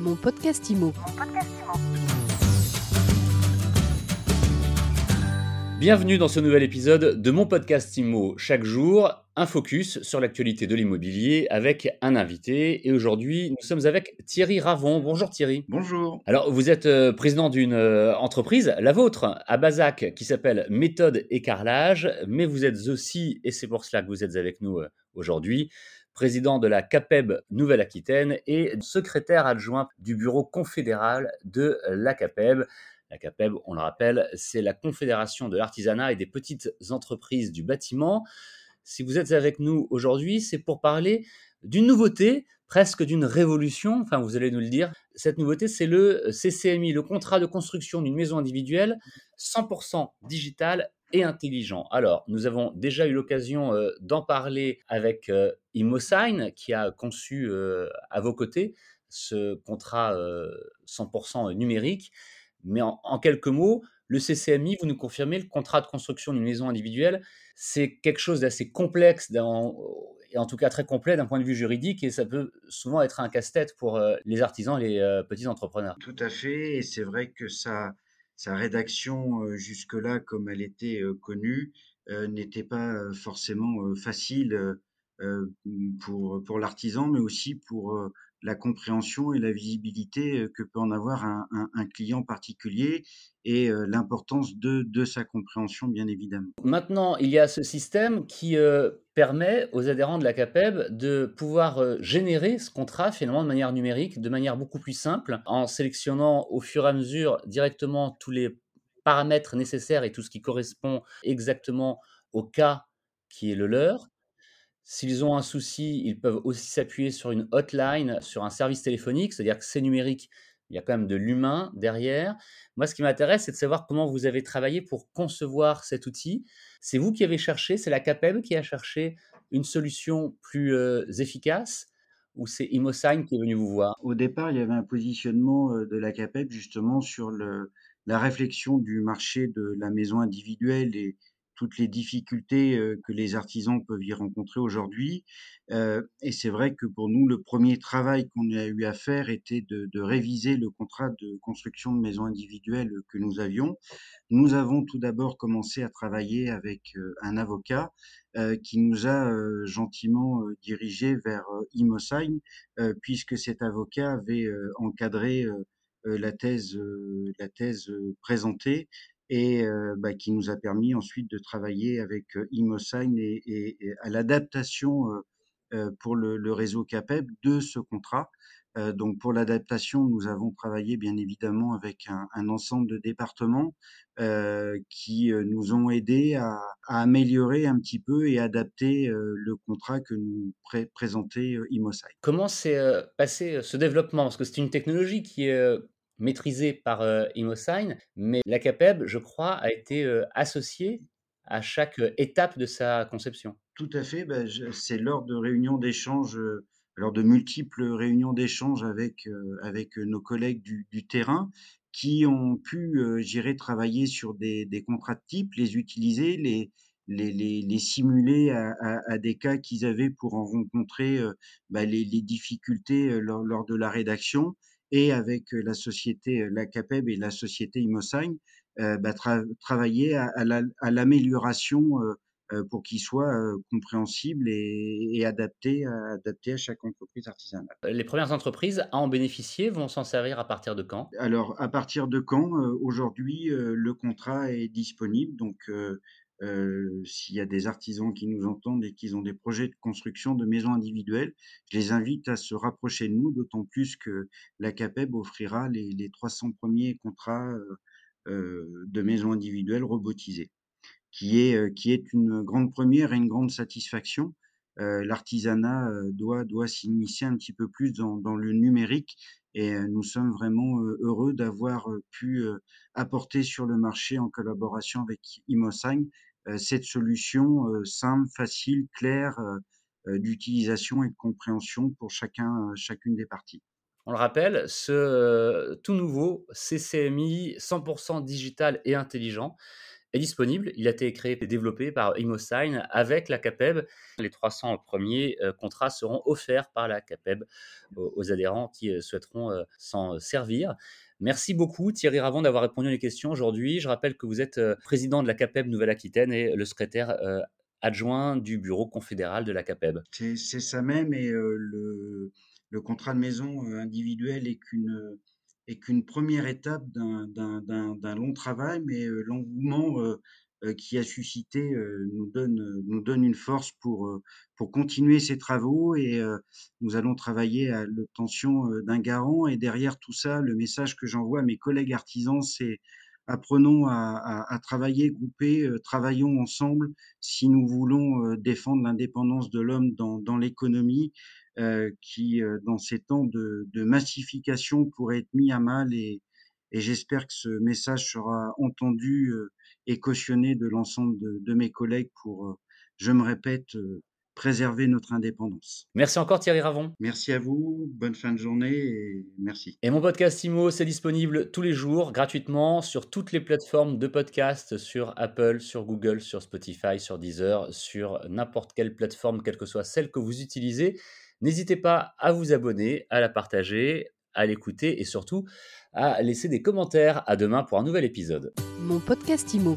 Mon podcast IMO. Bienvenue dans ce nouvel épisode de mon podcast IMO. Chaque jour, un focus sur l'actualité de l'immobilier avec un invité. Et aujourd'hui, nous sommes avec Thierry Ravon. Bonjour Thierry. Bonjour. Alors, vous êtes euh, président d'une euh, entreprise, la vôtre, à Bazac, qui s'appelle Méthode et Carrelage. Mais vous êtes aussi, et c'est pour cela que vous êtes avec nous euh, aujourd'hui, président de la CAPEB Nouvelle-Aquitaine et secrétaire adjoint du bureau confédéral de la CAPEB. La CAPEB, on le rappelle, c'est la Confédération de l'artisanat et des petites entreprises du bâtiment. Si vous êtes avec nous aujourd'hui, c'est pour parler d'une nouveauté, presque d'une révolution, enfin vous allez nous le dire. Cette nouveauté, c'est le CCMI, le contrat de construction d'une maison individuelle 100% digital et intelligent. Alors, nous avons déjà eu l'occasion euh, d'en parler avec euh, Imosign, qui a conçu euh, à vos côtés ce contrat 100% numérique. Mais en, quelques mots, le CCMI, vous nous confirmez, le contrat de construction d'une maison individuelle, c'est quelque chose d'assez complexe et en tout cas très complet d'un point de vue juridique, et ça peut souvent être un casse-tête pour les artisans et les petits entrepreneurs. Tout à fait, et c'est vrai que sa rédaction jusque-là, comme elle était connue, n'était pas forcément facile pour l'artisan, mais aussi pour la compréhension et la visibilité que peut en avoir un, client particulier et l'importance de, sa compréhension, bien évidemment. Maintenant, il y a ce système qui permet aux adhérents de la CAPEB de pouvoir générer ce contrat finalement de manière numérique, de manière beaucoup plus simple, en sélectionnant au fur et à mesure directement tous les paramètres nécessaires et tout ce qui correspond exactement au cas qui est le leur. S'ils ont un souci, ils peuvent aussi s'appuyer sur une hotline, sur un service téléphonique, c'est-à-dire que c'est numérique, il y a quand même de l'humain derrière. Moi, ce qui m'intéresse, c'est de savoir comment vous avez travaillé pour concevoir cet outil. C'est vous qui avez cherché, c'est la CAPEB qui a cherché une solution plus euh, efficace ou c'est Imosign qui est venu vous voir? Au départ, il y avait un positionnement de la CAPEB justement sur la réflexion du marché de la maison individuelle et, toutes les difficultés que les artisans peuvent y rencontrer aujourd'hui. et c'est vrai que pour nous, le premier travail qu'on a eu à faire était de, réviser le contrat de construction de maisons individuelles que nous avions. Nous avons tout d'abord commencé à travailler avec un avocat qui nous a gentiment dirigé vers Imosign, puisque cet avocat avait encadré la thèse, la thèse présentée et bah, qui nous a permis ensuite de travailler avec Imosign et, à l'adaptation pour le, réseau CAPEB de ce contrat. donc pour l'adaptation, nous avons travaillé bien évidemment avec un, ensemble de départements qui nous ont aidés à, améliorer un petit peu et adapter le contrat que nous pré présentait Imosign. Comment s'est passé ce développement? Parce que c'est une technologie qui est maîtrisé par euh, Imosign, mais la CAPEB, je crois, a été euh, associée à chaque euh, étape de sa conception. Tout à fait. Ben, c'est lors de réunions d'échange, lors de multiples réunions d'échange avec, avec nos collègues du, terrain qui ont pu, j'irai travailler sur des, contrats de type, les utiliser, les, les, simuler à, des cas qu'ils avaient pour en rencontrer bah, les, difficultés lors, de la rédaction et avec la société, la CAPEB et la société Imosign, euh, bah, tra travailler à, à l'amélioration la, pour qu'il soit compréhensible et, et adapté, adapté à chaque entreprise artisanale. Les premières entreprises à en bénéficier vont s'en servir à partir de quand? Alors, à partir de quand Aujourd'hui, le contrat est disponible, donc s'il y a des artisans qui nous entendent et qui ont des projets de construction de maisons individuelles, je les invite à se rapprocher de nous, d'autant plus que la CAPEB offrira les, les 300 premiers contrats de maisons individuelles robotisées, qui est, qui est une grande première et une grande satisfaction. L'artisanat doit, doit s'initier un petit peu plus dans, le numérique et nous sommes vraiment heureux d'avoir pu apporter sur le marché en collaboration avec Imosign euh, cette solution euh, simple, facile, claire euh, d'utilisation et de compréhension pour chacun, chacune des parties. On le rappelle, ce tout nouveau CCMI 100% digital et intelligent est disponible. Il a été créé et développé par ImoSign avec la CAPEB. Les 300 premiers euh, contrats seront offerts par la CAPEB aux, adhérents qui euh, souhaiteront euh, s'en servir. Merci beaucoup Thierry Ravon d'avoir répondu à les questions aujourd'hui. Je rappelle que vous êtes président de la CAPEB Nouvelle-Aquitaine et le secrétaire adjoint du bureau confédéral de la CAPEB. C'est ça même et le, le, contrat de maison individuel est qu'une première étape d'un long travail, mais euh, l'engouement euh, euh, qui a suscité nous donne, nous donne une force pour, pour continuer ces travaux et nous allons travailler à l'obtention d'un garant. Et derrière tout ça, le message que j'envoie à mes collègues artisans, c'est apprenons à, à, travailler groupés, travaillons ensemble si nous voulons défendre l'indépendance de l'homme dans, dans l'économie euh, qui, euh, dans ces temps de, de, massification, pourrait être mis à mal et, et j'espère que ce message sera entendu euh, et cautionné de l'ensemble de, de, mes collègues pour, je me répète, préserver notre indépendance. Merci encore Thierry Ravon. Merci à vous, bonne fin de journée et merci. Et mon podcast IMO, c'est disponible tous les jours gratuitement sur toutes les plateformes de podcast, sur Apple, sur Google, sur Spotify, sur Deezer, sur n'importe quelle plateforme, quelle que soit celle que vous utilisez. N'hésitez pas à vous abonner, à la partager, à l'écouter et surtout à laisser des commentaires. À demain pour un nouvel épisode. Mon podcast Imo.